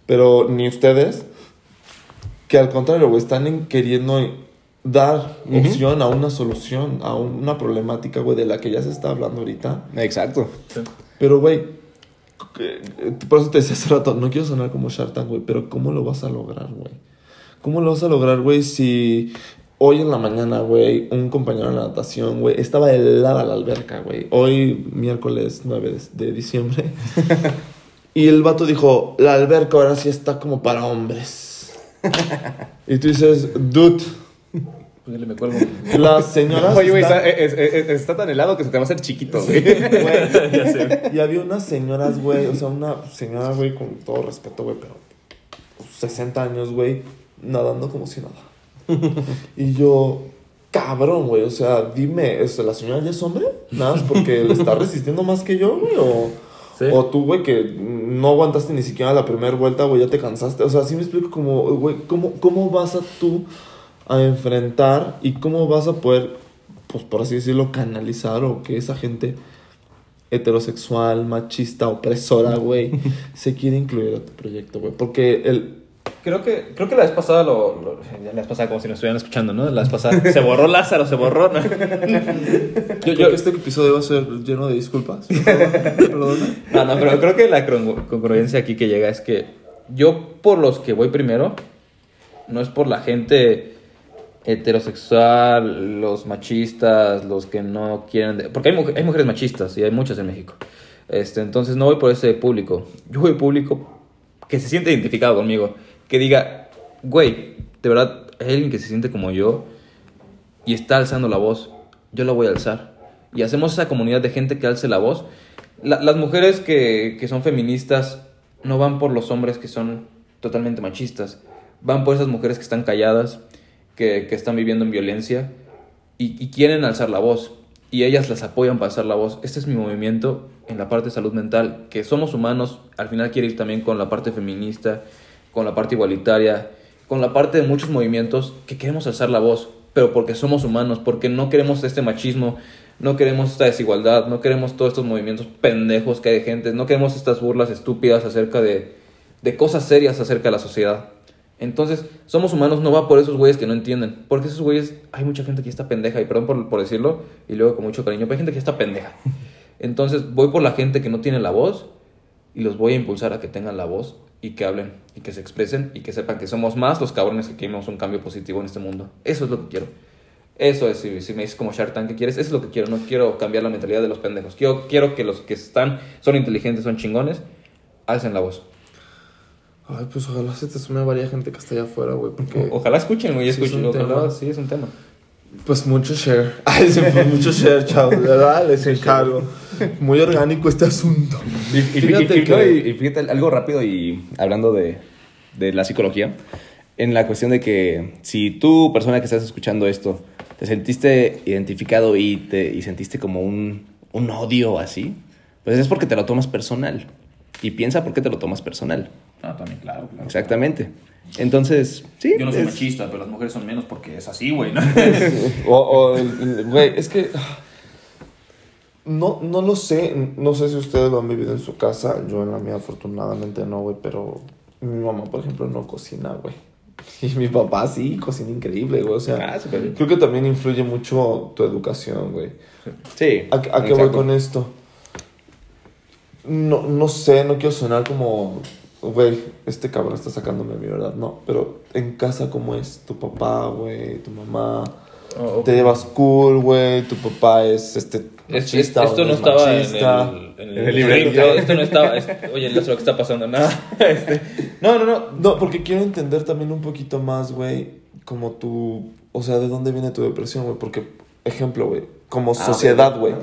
Pero ni ustedes, que al contrario, güey, están en- queriendo dar opción a una solución, a una problemática, güey, de la que ya se está hablando ahorita. Exacto. Pero, güey, que- por eso te decía hace rato, no quiero sonar como Shark Tank, güey, pero ¿cómo lo vas a lograr, güey? ¿Cómo lo vas a lograr, güey, si hoy en la mañana, güey, un compañero de natación, güey, estaba helada la alberca, güey? Hoy, miércoles 9 de, de diciembre. (laughs) y el vato dijo, la alberca ahora sí está como para hombres. (laughs) y tú dices, dude, Pues le me cuelgo. las señoras... Oye, güey, está, es- es- está tan helado que se te va a hacer chiquito, güey. Güey, (laughs) y había unas señoras, güey, o sea, una señora, güey, con todo respeto, güey, pero 60 años, güey, nadando como si nada. (laughs) Y yo, cabrón, güey, o sea, dime, ¿es- ¿la señora ya es hombre? Nada más porque le está (laughs) resistiendo más que yo, güey, o... Sí. O tú, güey, que no aguantaste ni siquiera la primera vuelta, güey, ya te cansaste. O sea, sí me explico como, güey, ¿cómo, ¿cómo vas a tú a enfrentar y cómo vas a poder, pues por así decirlo, canalizar o que esa gente heterosexual, machista, opresora, güey, (laughs) se quiere incluir a tu proyecto, güey? Porque el... Creo que, creo que la vez pasada lo, lo- la vez pasada como si nos estuvieran escuchando, ¿no? La vez pasada se borró Lázaro, se borró, ¿no? yo, Creo yo- que este episodio va a ser lleno de disculpas. (laughs) Perdona. no, no, pero creo que la congru- congruencia aquí que llega es que yo por los que voy primero, no es por la gente heterosexual, los machistas, los que no quieren... de- porque hay, muj- hay mujeres machistas y hay muchas en México. Este, entonces no voy por ese público. Yo voy público que se siente identificado conmigo. Que diga, güey, de verdad, hay alguien que se siente como yo y está alzando la voz. Yo la voy a alzar. Y hacemos esa comunidad de gente que alce la voz. La- las mujeres que, que son feministas no van por los hombres que son totalmente machistas. Van por esas mujeres que están calladas, que, que están viviendo en violencia y, y quieren alzar la voz. Y ellas las apoyan para alzar la voz. Este es mi movimiento en la parte de salud mental, que somos humanos, al final quiere ir también con la parte feminista, con la parte igualitaria, con la parte de muchos movimientos que queremos alzar la voz, pero porque somos humanos, porque no queremos este machismo, no queremos esta desigualdad, no queremos todos estos movimientos pendejos que hay de gente, no queremos estas burlas estúpidas acerca de, de cosas serias acerca de la sociedad. Entonces, somos humanos no va por esos güeyes que no entienden. Porque esos güeyes, hay mucha gente que está pendeja, y perdón por, por decirlo, y luego con mucho cariño, pero hay gente que está pendeja. (laughs) Entonces, voy por la gente que no tiene la voz y los voy a impulsar a que tengan la voz y que hablen y que se expresen y que sepan que somos más los cabrones que queremos un cambio positivo en este mundo. Eso es lo que quiero. Eso es, si, si me dices como Shark Tank, ¿qué quieres? Eso es lo que quiero. No quiero cambiar la mentalidad de los pendejos. Quiero, quiero que los que están, son inteligentes, son chingones, alcen la voz. Ay, pues ojalá se te sume a varias gente que está allá afuera, güey, porque... Ojalá escuchen, güey, Sí, es escuchen. un Ojalá, tema. sí, es un tema. Pues mucho share. (laughs) Ay, sí, pues mucho share, chavos. De verdad, les encargo. Muy orgánico este asunto. Y, y- Fíjate y- y- que- no, y- y fíjate algo rápido y hablando de, de la psicología, en la cuestión de que si tú, persona que estás escuchando esto, te sentiste identificado y, te, y sentiste como un, un odio así, pues es porque te lo tomas personal. Y piensa por qué te lo tomas personal. Ah, también, claro, claro. Exactamente. Entonces, sí. Yo no soy es- machista, pero las mujeres son menos porque es así, güey, ¿no? (laughs) O, o, güey, es que. No, no lo sé. No sé si ustedes lo han vivido en su casa. Yo en la mía, afortunadamente, no, güey. Pero mi mamá, por ejemplo, no cocina, güey. (laughs) Y mi papá sí, cocina increíble, güey. O sea, Ah, creo que también influye mucho tu educación, güey. Sí. ¿A, a qué voy con esto? No, no sé, no quiero sonar como, güey, este cabrón está sacándome a mí, ¿verdad? No, pero en casa, ¿cómo es? Tu papá, güey, tu mamá. Oh, Te llevas cool, güey, tu papá es este. Es- esto no es estaba machista. en el, En el libreto. libreto. Esto no estaba. es- oye, Lázaro, ¿qué está pasando? Nada. (laughs) Este, no, no, no. No, porque quiero entender también un poquito más, güey, como tu. O sea, ¿de dónde viene tu depresión, güey? Porque, ejemplo, güey, como Ah, sociedad, güey,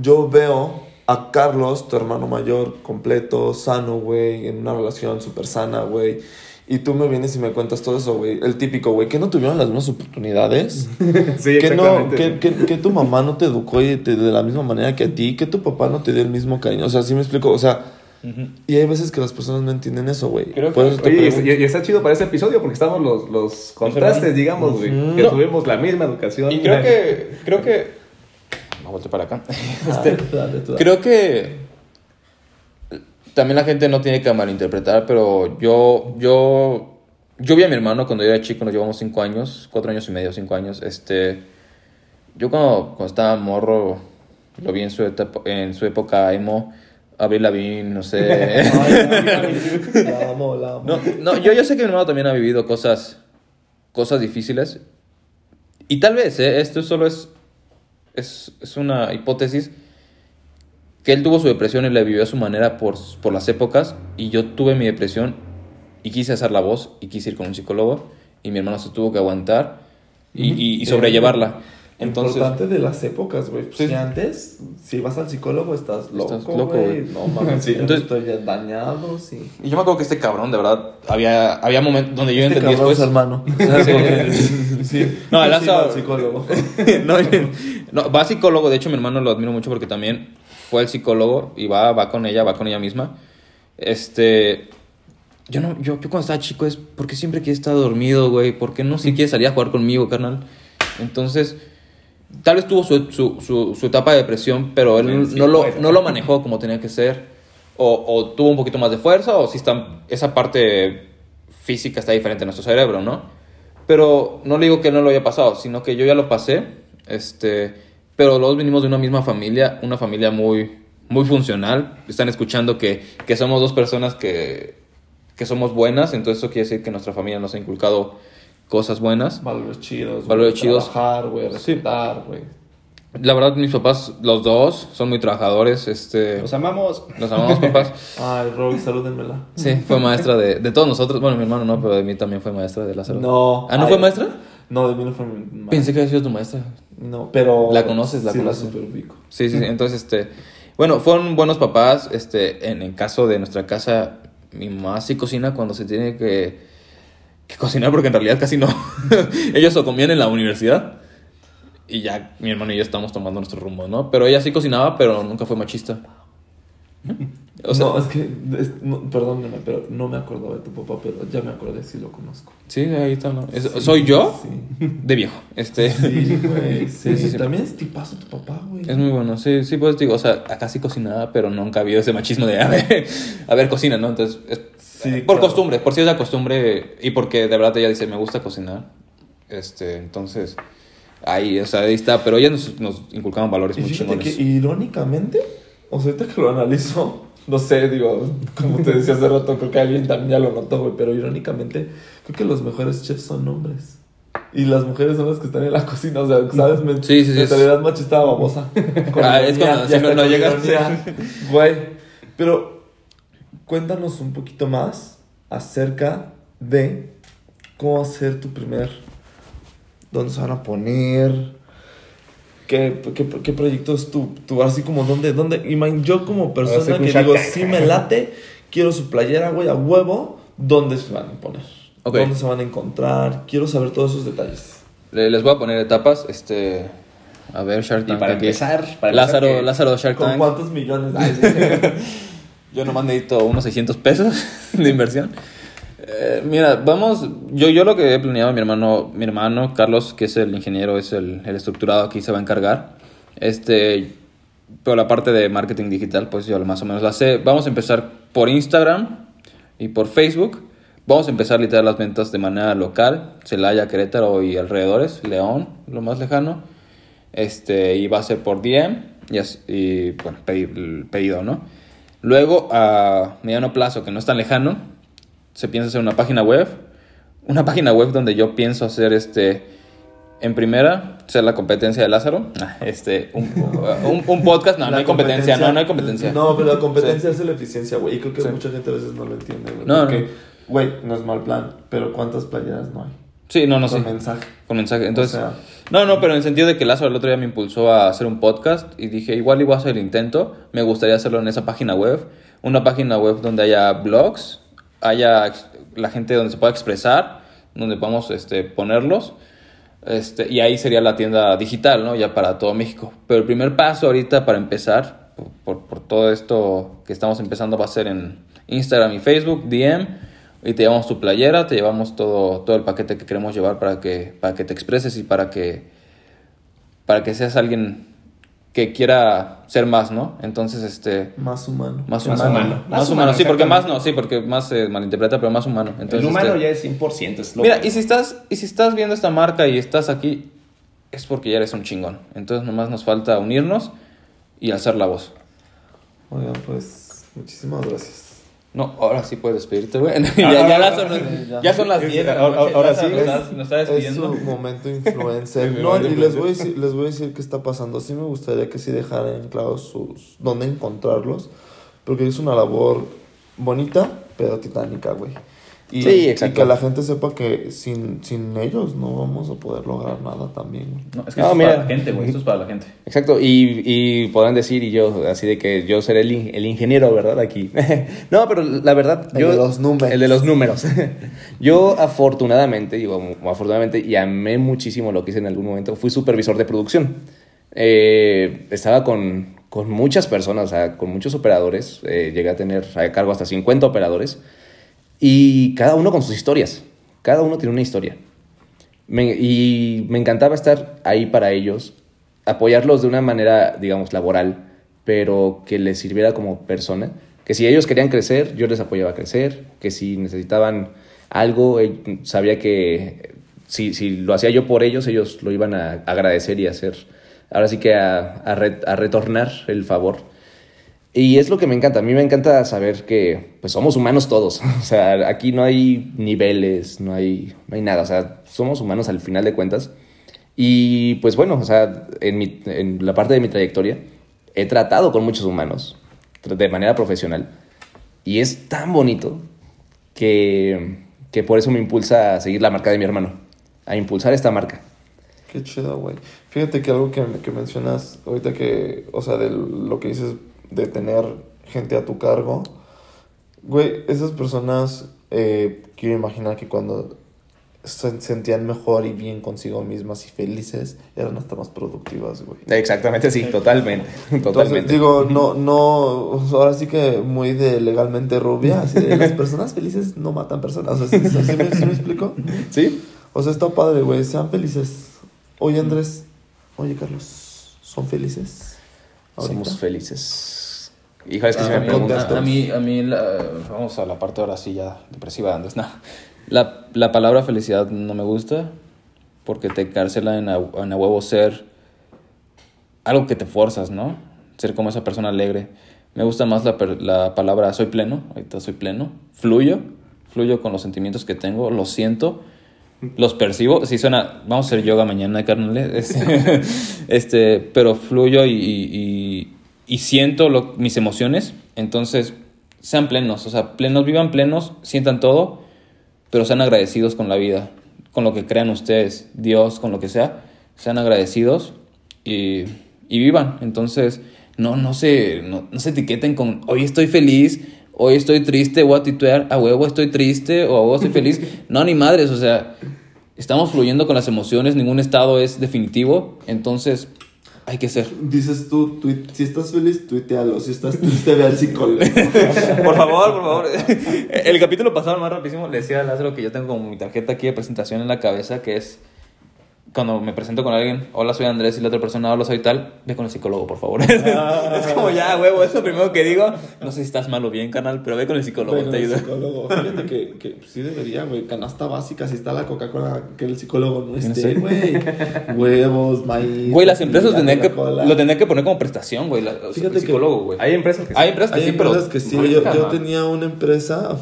yo veo a Carlos, tu hermano mayor, completo, sano, güey, en una relación súper sana, güey. Y tú me vienes y me cuentas todo eso, güey. El típico, güey, que no tuvieron las mismas oportunidades. (laughs) Sí, que no, exactamente. que, que, que tu mamá no te educó y te- de la misma manera que a ti, que tu papá no te dio el mismo cariño. O sea, sí me explico. O sea, y hay veces que las personas no entienden eso, güey. Y, y- está chido para este episodio porque estamos los, los contrastes, digamos, güey. Que No. tuvimos la misma educación. Y creo que. Creo que. Me volteé para acá. Este, Este, dale, tú dale. Creo que también la gente no tiene que malinterpretar, pero yo, yo, yo vi a mi hermano cuando yo era chico, nos llevamos cinco años, cuatro años y medio, cinco años. Este, yo cuando, cuando estaba morro, lo vi en su, etapa- en su época emo, Abril Lavigne, no sé. (laughs) (laughs) La amo, la amo. No, no, yo, yo sé que mi hermano también ha vivido cosas, cosas difíciles. Y tal vez, ¿eh? esto solo es, es, es una hipótesis, que él tuvo su depresión y la vivió a su manera por, por las épocas. Y yo tuve mi depresión y quise hacer la voz y quise ir con un psicólogo. Y mi hermano se tuvo que aguantar y, y- y sobrellevarla. Entonces, Importante de las épocas, güey. Pues Sí. antes, si vas al psicólogo, estás loco, Estás loco, güey. No mames, Sí, entonces- estoy ya dañado, sí. y yo me acuerdo que este cabrón, de verdad, había, había momentos donde yo Este entendí cabrón es después. hermano. (laughs) Sí. sí. No, el Sí, al psicólogo. (laughs) no, no, va a psicólogo, de hecho mi hermano lo admiro mucho porque también fue el psicólogo y va, va con ella, va con ella misma. Este, yo no, yo, yo cuando estaba chico es, ¿por qué siempre quieres estar dormido, güey? ¿Por qué no (laughs) si quieres salir a jugar conmigo, carnal? Entonces, tal vez tuvo su, su, su, su etapa de depresión, pero él Sí, no, lo, no lo manejó como tenía que ser. O, o tuvo un poquito más de fuerza, o si está, esa parte física está diferente en nuestro cerebro, ¿no? Pero no le digo que no lo haya pasado, sino que yo ya lo pasé. Este, pero los venimos de una misma familia, una familia muy, muy funcional. Están escuchando que, que somos dos personas que, que somos buenas, entonces eso quiere decir que nuestra familia nos ha inculcado cosas buenas. Valores chidos. Valores chidos. Trabajar, güey, Sí. respetar, güey. La verdad, mis papás, los dos, son muy trabajadores. Este, Los amamos. los amamos, papás. (laughs) Ay, Roy, salúdenmela. Sí, fue maestra de, de todos nosotros. Bueno, mi hermano no, pero de mí también fue maestra de Lázaro. No. ¿Ah, no Ay, fue maestra? No, de mí no fue mi maestra. Pensé que había sido tu maestra. No, pero... La conoces, la sí, conoces. la superubico. Sí, sí, sí. Entonces, este. Bueno, fueron buenos papás. Este, en el caso de nuestra casa, mi mamá sí cocina cuando se tiene que, que cocinar, porque en realidad casi no. (laughs) Ellos lo comían en la universidad. Y ya mi hermano y yo estamos tomando nuestro rumbo, ¿no? Pero ella sí cocinaba, pero nunca fue machista. O sea, no, es que... es- no, perdóneme, pero no me acuerdo de tu papá, pero ya me acordé, sí lo conozco. sí, ahí está, ¿no? Es- ¿Soy yo? Sí. De viejo. Este. Sí, güey. (laughs) Sí. También es tipazo tu papá, güey. Es muy bueno, sí, sí, pues digo, o sea, acá sí cocinaba, pero nunca había ese machismo de, a ver, a ver, cocina, ¿no? Entonces, es- Sí, por claro. costumbre, por si es la costumbre, y porque de verdad ella dice, me gusta cocinar, este, entonces, ahí, o sea, ahí está, pero ella nos, nos inculcaban valores Y muy fíjate que chingones. irónicamente, o sea, ahorita que lo analizo, no sé, digo, como te decía hace rato, creo que alguien también ya lo notó, güey, pero irónicamente, creo que los mejores chefs son hombres. Y las mujeres son las que están en la cocina, o sea, ¿sabes? Men- Sí, sí, sí, Mentalidad machista babosa. (laughs) Ah, es cuando ya no llegas. (laughs) Güey, pero cuéntanos un poquito más acerca de cómo hacer tu primer... ¿Dónde se van a poner? ¿Qué, qué, qué proyectos tú, tú, así como, dónde, dónde, yo como persona que digo, sí me late, quiero su playera, güey, a huevo, ¿dónde se van a poner? ¿Dónde se van a encontrar? Quiero saber todos esos detalles. Le- Les voy a poner etapas, este, a ver, Shark Y Tank para aquí. empezar, para empezar Lázaro, que- Lázaro Shark ¿Con Tank. cuántos millones? (laughs) Ay, sí. Yo nomás necesito unos 600 pesos (laughs) de inversión. Eh, mira, vamos, yo, yo lo que he planeado, mi hermano, mi hermano Carlos, que es el ingeniero, es el, estructurado aquí, se va a encargar. Este, pero la parte de marketing digital, pues yo más o menos la sé. Vamos a empezar por Instagram y por Facebook. Vamos a empezar literal las ventas de manera local, Celaya, Querétaro y alrededores, León, lo más lejano. Este, y va a ser por DM y, as- y, bueno, pedido, ¿no? Luego, a mediano plazo, que no es tan lejano, se piensa hacer una página web. Una página web donde yo pienso hacer este. En primera, ser la competencia de Lázaro. Ah, (laughs) Este, un, un- un podcast. No, no hay competencia, no, no hay competencia. No, pero la competencia es la eficiencia, güey. Y creo que Sí. mucha gente a veces no lo entiende, güey. No, porque, no. güey, no es mal plan, pero ¿cuántas playeras no hay? Sí, no, no Con sé. mensaje. Con mensaje. Entonces, O sea- no, no, pero en el sentido de que Lázaro el otro día me impulsó a hacer un podcast y dije, igual igual a hacer el intento. Me gustaría hacerlo en esa página web. Una página web donde haya blogs, haya la gente donde se pueda expresar, donde podamos este, ponerlos. Este, y ahí sería la tienda digital, ¿no? Ya para todo México. Pero el primer paso ahorita para empezar, por, por- por todo esto que estamos empezando, va a ser en Instagram y Facebook, DM. Y te llevamos tu playera, te llevamos todo, todo el paquete que queremos llevar para que, para que te expreses y para que, para que seas alguien que quiera ser más, ¿no? Entonces, este... Más humano. Más Más humano. humano. Más, Más humano, humano, sí, porque más no, sí, porque más se malinterpreta, pero más humano. Entonces, el humano este, ya es 100%. Es lo Mira, que- y si estás y si estás viendo esta marca y estás aquí es porque ya eres un chingón. Entonces nomás nos falta unirnos y alzar la voz. Oigan, pues, muchísimas gracias. No, ahora sí puedes despedirte, güey. (laughs) ya, ya, las son, ya. ya son las 10 de la Ahora- ahora Ya sí. Nos está, nos está Es despidiendo. su momento (laughs) influencer. No, y les voy, a decir, les voy a decir qué está pasando. Sí me gustaría que sí dejaran claro sus, dónde encontrarlos. Porque es una labor bonita, pero titánica, güey. Y, Sí, exacto. y que la gente sepa que sin, sin ellos no vamos a poder lograr nada también. No, es que No, esto es para la gente, güey. Esto es para la gente. Exacto, y, y podrán decir, y yo, así de que yo seré el, el ingeniero, ¿verdad? Aquí. (laughs) no, pero la verdad, El yo... de los números. El de los números. (laughs) yo afortunadamente, digo, afortunadamente, y amé muchísimo lo que hice en algún momento, fui supervisor de producción. Eh, estaba con, con muchas personas, o sea, con muchos operadores, eh, llegué a tener a cargo hasta 50 operadores, y cada uno con sus historias, cada uno tiene una historia. Me- y me encantaba estar ahí para ellos, apoyarlos de una manera, digamos, laboral, pero que les sirviera como persona. Que si ellos querían crecer, yo les apoyaba a crecer. Que si necesitaban algo, eh, sabía que si, si lo hacía yo por ellos, ellos lo iban a agradecer y hacer. Ahora sí que a, a re- a retornar el favor. Y es lo que me encanta. A mí me encanta saber que pues, somos humanos todos. (laughs) O sea, aquí no hay niveles, no hay, no hay nada. O sea, somos humanos al final de cuentas. Y pues bueno, o sea, en, mi- en la parte de mi trayectoria he tratado con muchos humanos de manera profesional. Y es tan bonito que, que por eso me impulsa a seguir la marca de mi hermano. A impulsar esta marca. Qué chido, güey. Fíjate que algo que, que mencionas ahorita que, o sea, de lo que dices de tener gente a tu cargo, güey, esas personas, eh, quiero imaginar que cuando se sentían mejor y bien consigo mismas y felices, eran hasta más productivas, güey. Exactamente, sí, totalmente. Entonces, Totalmente. digo, no, no, ahora sí que muy de legalmente rubia, así de las personas felices no matan personas, o sea, ¿sí, sí me, sí me explico? ¿Sí? O sea, está padre, güey, sean felices. Oye, Andrés, oye, Carlos, ¿son felices? ahorita? Somos felices. Hijo, es que si Ah, me a, preguntas. a- a mí, a mí la- vamos a la parte ahora sí ya depresiva de Andrés. (laughs) No. La, la palabra felicidad no me gusta porque te cárcela en a, en a huevo ser algo que te forzas, ¿no? Ser como esa persona alegre. Me gusta más la, per- la palabra soy pleno, ahorita soy pleno, fluyo, fluyo con los sentimientos que tengo, los siento, los percibo. Si suena, vamos a hacer yoga mañana, carnales. (laughs) Este, este, pero fluyo y, y- y- siento lo- mis emociones. Entonces, sean plenos, o sea, plenos, vivan plenos, sientan todo, pero sean agradecidos con la vida, con lo que crean ustedes, Dios, con lo que sea. Sean agradecidos y, y vivan. Entonces, no, no, se, no, no se etiqueten con hoy estoy feliz, hoy estoy triste, voy a titular, a huevo estoy triste o a huevo estoy feliz. (laughs) No, ni madres, o sea, estamos fluyendo con las emociones, ningún estado es definitivo, entonces hay que ser. Dices tú, si estás feliz, tuitealo. Si estás triste, ve al psicólogo. (laughs) Por favor, por favor. El capítulo pasado, más rapidísimo, le decía a Lázaro que yo tengo como mi tarjeta aquí de presentación en la cabeza, que es cuando me presento con alguien, hola, soy Andrés, y la otra persona, hola, soy tal, ve con el psicólogo, por favor. (laughs) es como ya, huevo, es lo primero que digo. No sé si estás mal o bien, canal, pero ve con el psicólogo, Bueno, te el ayuda. psicólogo. Fíjate que, que sí debería, güey. Canasta básica, si está la Coca-Cola, que el psicólogo no no esté, güey. Huevos, maíz. Güey, las empresas tendrían que, lo tendrían que poner como prestación, güey. Fíjate el que psicólogo, güey. Hay empresas que sí. Hay empresas que Hay sí, pero. empresas que sí. no, Yo, yo tenía una empresa,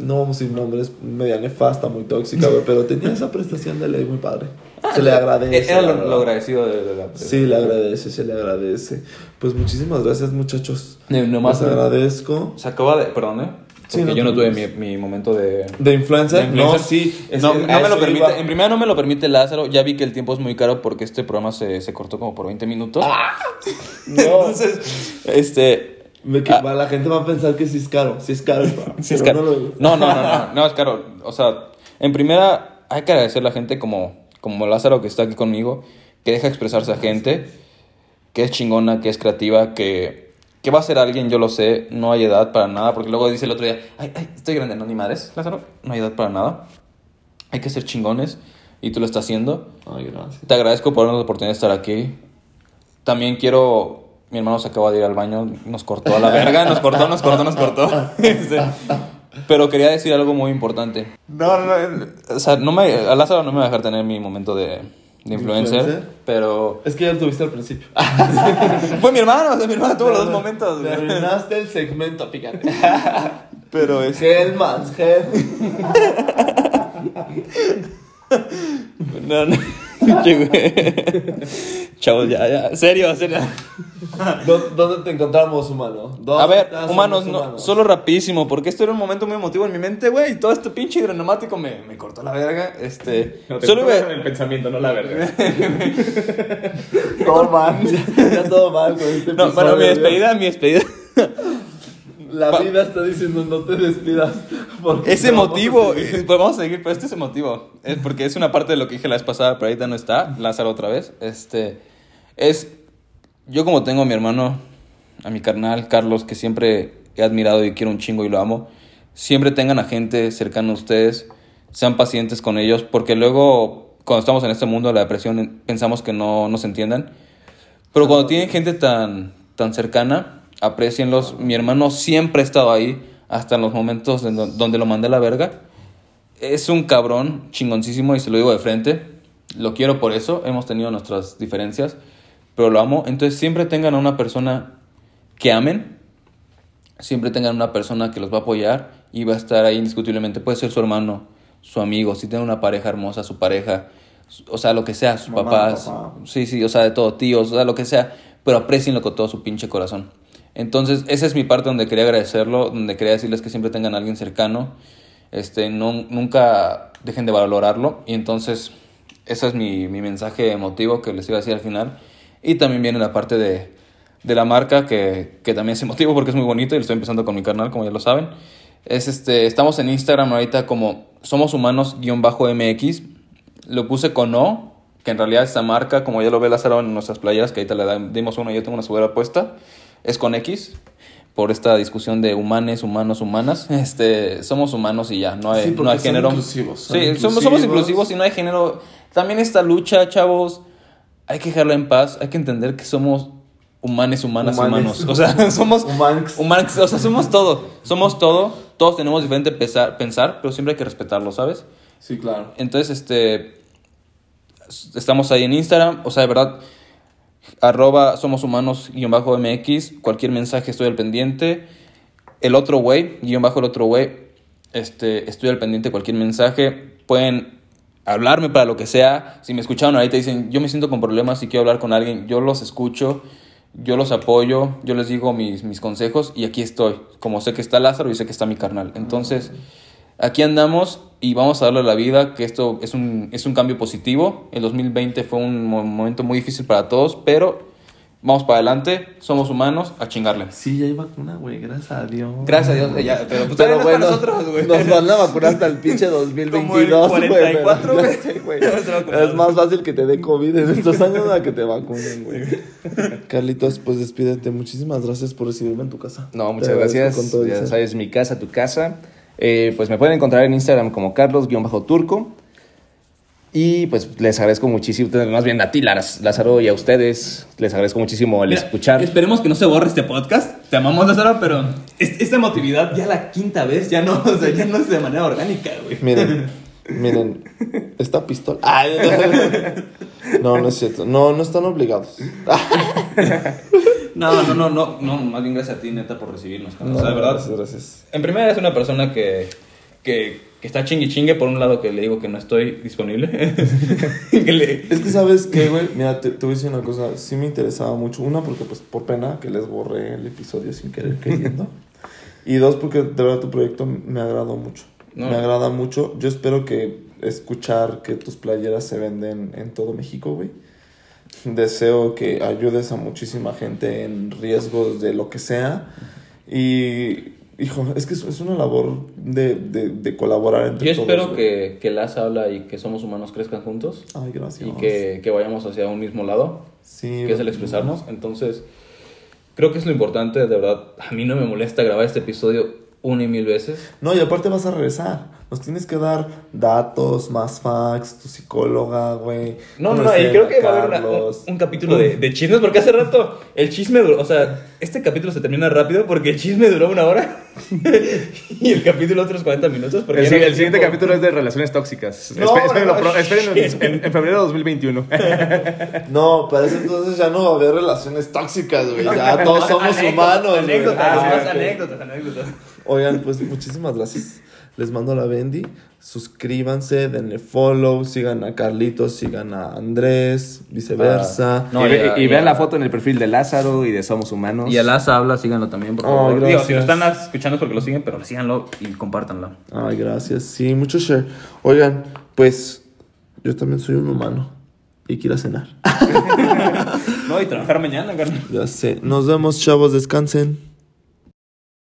no vamos a decir nombres, media nefasta, muy tóxica, güey, pero tenía esa prestación de ley muy padre. Se le agradece. Era lo, lo agradecido de, de la Sí, le agradece, se le agradece. Pues muchísimas gracias, muchachos. Eh, nomás- Les agradezco. Se acaba de. Perdón, ¿eh? Sí, Porque no yo no tuve mi, momento de. ¿De influencer? de influencer. No, sí. es no, no me lo permite. iba. En primera no me lo permite Lázaro. Ya vi que el tiempo es muy caro porque este programa se, se cortó como por 20 minutos. (laughs) No. Entonces, este. Me que- Ah. La gente va a pensar que sí es caro. Sí es caro. (laughs) Sí, es pero caro. No, lo- No, no, no, no, no, es caro. O sea, en primera hay que agradecer a la gente como, como Lázaro que está aquí conmigo, que deja expresarse a gente, que es chingona, que es creativa, que, que va a ser alguien, yo lo sé, no hay edad para nada, porque luego dice el otro día, ay, ay, estoy grande, no, ni madres, Lázaro, no hay edad para nada. Hay que ser chingones y tú lo estás haciendo. Ay, gracias. Te agradezco por darnos la oportunidad de estar aquí. también quiero. Mi hermano se acaba de ir al baño, nos cortó a la verga, nos cortó, nos cortó, nos cortó. (laughs) Pero quería decir algo muy importante. No, no, no. O sea, no me, a Lázaro no me va a dejar tener mi momento de, de influencer, ¿Influencer? pero Es que ya lo tuviste al principio. (laughs) fue mi hermano, o sea, mi hermano tuvo los dos momentos. Me arruinaste el segmento, fíjate. (laughs) Pero es Hellmans, Hell. (laughs) no, no. Güey. Chavos, ya, ya, serio, serio. (laughs) ¿Dó- ¿Dónde te encontramos, humano? ¿Dónde A ver, humanos, no, humanos? solo rapidísimo, porque esto era un momento muy emotivo en mi mente, güey, y todo este pinche hidroneumático me, me cortó la verga, este... No, te solo iba- en el pensamiento, no la verga. (laughs) Todo mal, ya, ya todo mal con este No, bueno, mi despedida, mi despedida. La Pa- vida está diciendo no te despidas. porque Es te vamos a seguir. pues vamos a seguir, pero este es emotivo. Es porque es una parte de lo que dije la vez pasada, pero ahorita no está. Lázaro otra vez. Este, es, yo como tengo a mi hermano, a mi carnal, Carlos, que siempre he admirado y quiero un chingo y lo amo, siempre tengan a gente cercana a ustedes, sean pacientes con ellos, porque luego, cuando estamos en este mundo de la depresión, pensamos que no nos entiendan. Pero cuando tienen gente tan, tan cercana, aprecienlos. Mi hermano siempre ha estado ahí, hasta en los momentos en do- donde lo mandé a la verga. Es un cabrón chingoncísimo y se lo digo de frente. Lo quiero por eso. Hemos tenido nuestras diferencias, pero lo amo. Entonces siempre tengan a una persona que amen. Siempre tengan una persona que los va a apoyar y va a estar ahí indiscutiblemente. Puede ser su hermano, su amigo, si tiene una pareja hermosa, su pareja, o sea, lo que sea, sus Mamá, papás. papá. Sí, sí, o sea, de todo, tíos, o sea, lo que sea, pero aprecienlo con todo su pinche corazón. Entonces, esa es mi parte donde quería agradecerlo, donde quería decirles que siempre tengan a alguien cercano, este, nunca dejen de valorarlo, y entonces, ese es mi, mi mensaje emotivo que les iba a decir al final. Y también viene la parte de, de la marca, que, que también es emotivo porque es muy bonito, y lo estoy empezando con mi canal, como ya lo saben. Es este, estamos en Instagram ahorita como Somos Humanos-MX, lo puse con O, que en realidad esta marca, como ya lo ve Lázaro en nuestras playas, que ahorita le dimos una, yo tengo una sudadera puesta, es con X, por esta discusión de humanes, humanos, humanas. (laughs) Este, somos humanos y ya, no hay, Sí, no hay son género. inclusivos, son sí, somos, somos inclusivos. y no hay género. También esta lucha, chavos, hay que dejarla en paz, hay que entender que somos humanes, humanas, Humanes. humanos. O sea, (laughs) somos Humanx. humanos, o sea, somos todo, somos todo, todos tenemos diferente pesar- pensar, pero siempre hay que respetarlo, ¿sabes? Sí, claro. Entonces, este. Estamos ahí en Instagram. O sea, de verdad. Arroba somos humanos guion bajo MX. Cualquier mensaje estoy al pendiente. El otro güey, guion bajo el otro güey. Este, estoy al pendiente cualquier mensaje. Pueden hablarme para lo que sea. Si me escucharon ahorita dicen, yo me siento con problemas y quiero hablar con alguien, yo los escucho. Yo los apoyo, yo les digo mis, mis consejos y aquí estoy. Como sé que está Lázaro y sé que está mi carnal. Entonces, aquí andamos y vamos a darle a la vida que esto es un, es un cambio positivo. El 2020 fue un mo- momento muy difícil para todos, pero vamos para adelante, somos humanos, a chingarle. Sí, ya hay vacuna, güey, gracias a Dios. Gracias a Dios, ya, pero pues Pero no bueno, nosotros, güey. nos van a (laughs) vacunar hasta el pinche 2022, Como el güey. 44, pero- (laughs) güey. ya sé, güey. Ya me estoy vacunando. Es más fácil que te dé COVID en estos años a que te vacunen, güey. (laughs) Carlitos, pues despídete. Muchísimas gracias por recibirme en tu casa. No, muchas gracias. con todo el ya sabes, mi casa, tu casa. Eh, pues me pueden encontrar en Instagram como Carlos-Turco. Y pues les agradezco muchísimo, más bien a ti, Lázaro, y a ustedes. Les agradezco muchísimo el Mira, escuchar. Esperemos que no se borre este podcast. Te amamos, Lázaro, pero es- esta emotividad ya la quinta vez ya no, (laughs) o sea, ya no es de manera orgánica, güey. Miren, (laughs) miren, esta pistola. Ay, (laughs) no, no es cierto. No, no están obligados. No, no, no, no, no, más bien gracias a ti, neta, por recibirnos. carnal. o sea, de verdad, Gracias, gracias. En primera es una persona que, que, que está chingue chingue, por un lado que le digo que no estoy disponible. (laughs) Que le- Es que sabes qué, güey, mira, te, te voy a decir una cosa, sí me interesaba mucho. Una, porque pues por pena que les borré el episodio sin querer queriendo. y dos, porque de verdad tu proyecto me agradó mucho. No. Me agrada mucho. Yo espero que escuchar que tus playeras se venden en todo México, güey. Deseo que ayudes a muchísima gente en riesgos de lo que sea. Y, hijo, es que es, una labor de, de, de colaborar entre Yo todos. espero güey. que, que las habla y que somos humanos crezcan juntos Ay, gracias. y que, que vayamos hacia un mismo lado, Sí, que es el expresarnos. Entonces, creo que es lo importante, de verdad. A mí no me molesta grabar este episodio una y mil veces. No, y aparte vas a regresar. Nos tienes que dar datos, más facts, tu psicóloga, güey. No, no, no, y creo que va a haber una- un, un capítulo de, de chismes, porque hace rato el chisme duró, o sea, este capítulo se termina rápido porque el chisme duró una hora (laughs) y el capítulo otros 40 minutos. Porque El, siguiente capítulo es de relaciones tóxicas. No, espérenlo no, pro- espérenlo en, febrero de 2021. (laughs) No, para ese entonces ya no va a haber relaciones tóxicas, güey. Ya todos somos Anécdotas, humanos, güey. Anécdotas, Ah, anécdotas, anécdotas. Oigan, pues muchísimas gracias. Les mando la Bendy. Suscríbanse, denle follow, sigan a Carlitos, sigan a Andrés, viceversa. Ah, No, y, ve- vean la foto en el perfil de Lázaro y de Somos Humanos. Y a Laza habla, síganlo también, por Ay, favor. Digo, si lo están escuchando es porque lo siguen, pero síganlo y compártanlo. Ay, gracias. Sí, mucho share. Oigan, pues yo también soy un humano y quiero cenar. (laughs) No, y trabajar mañana, carnal. Ya sé. Nos vemos, chavos. Descansen.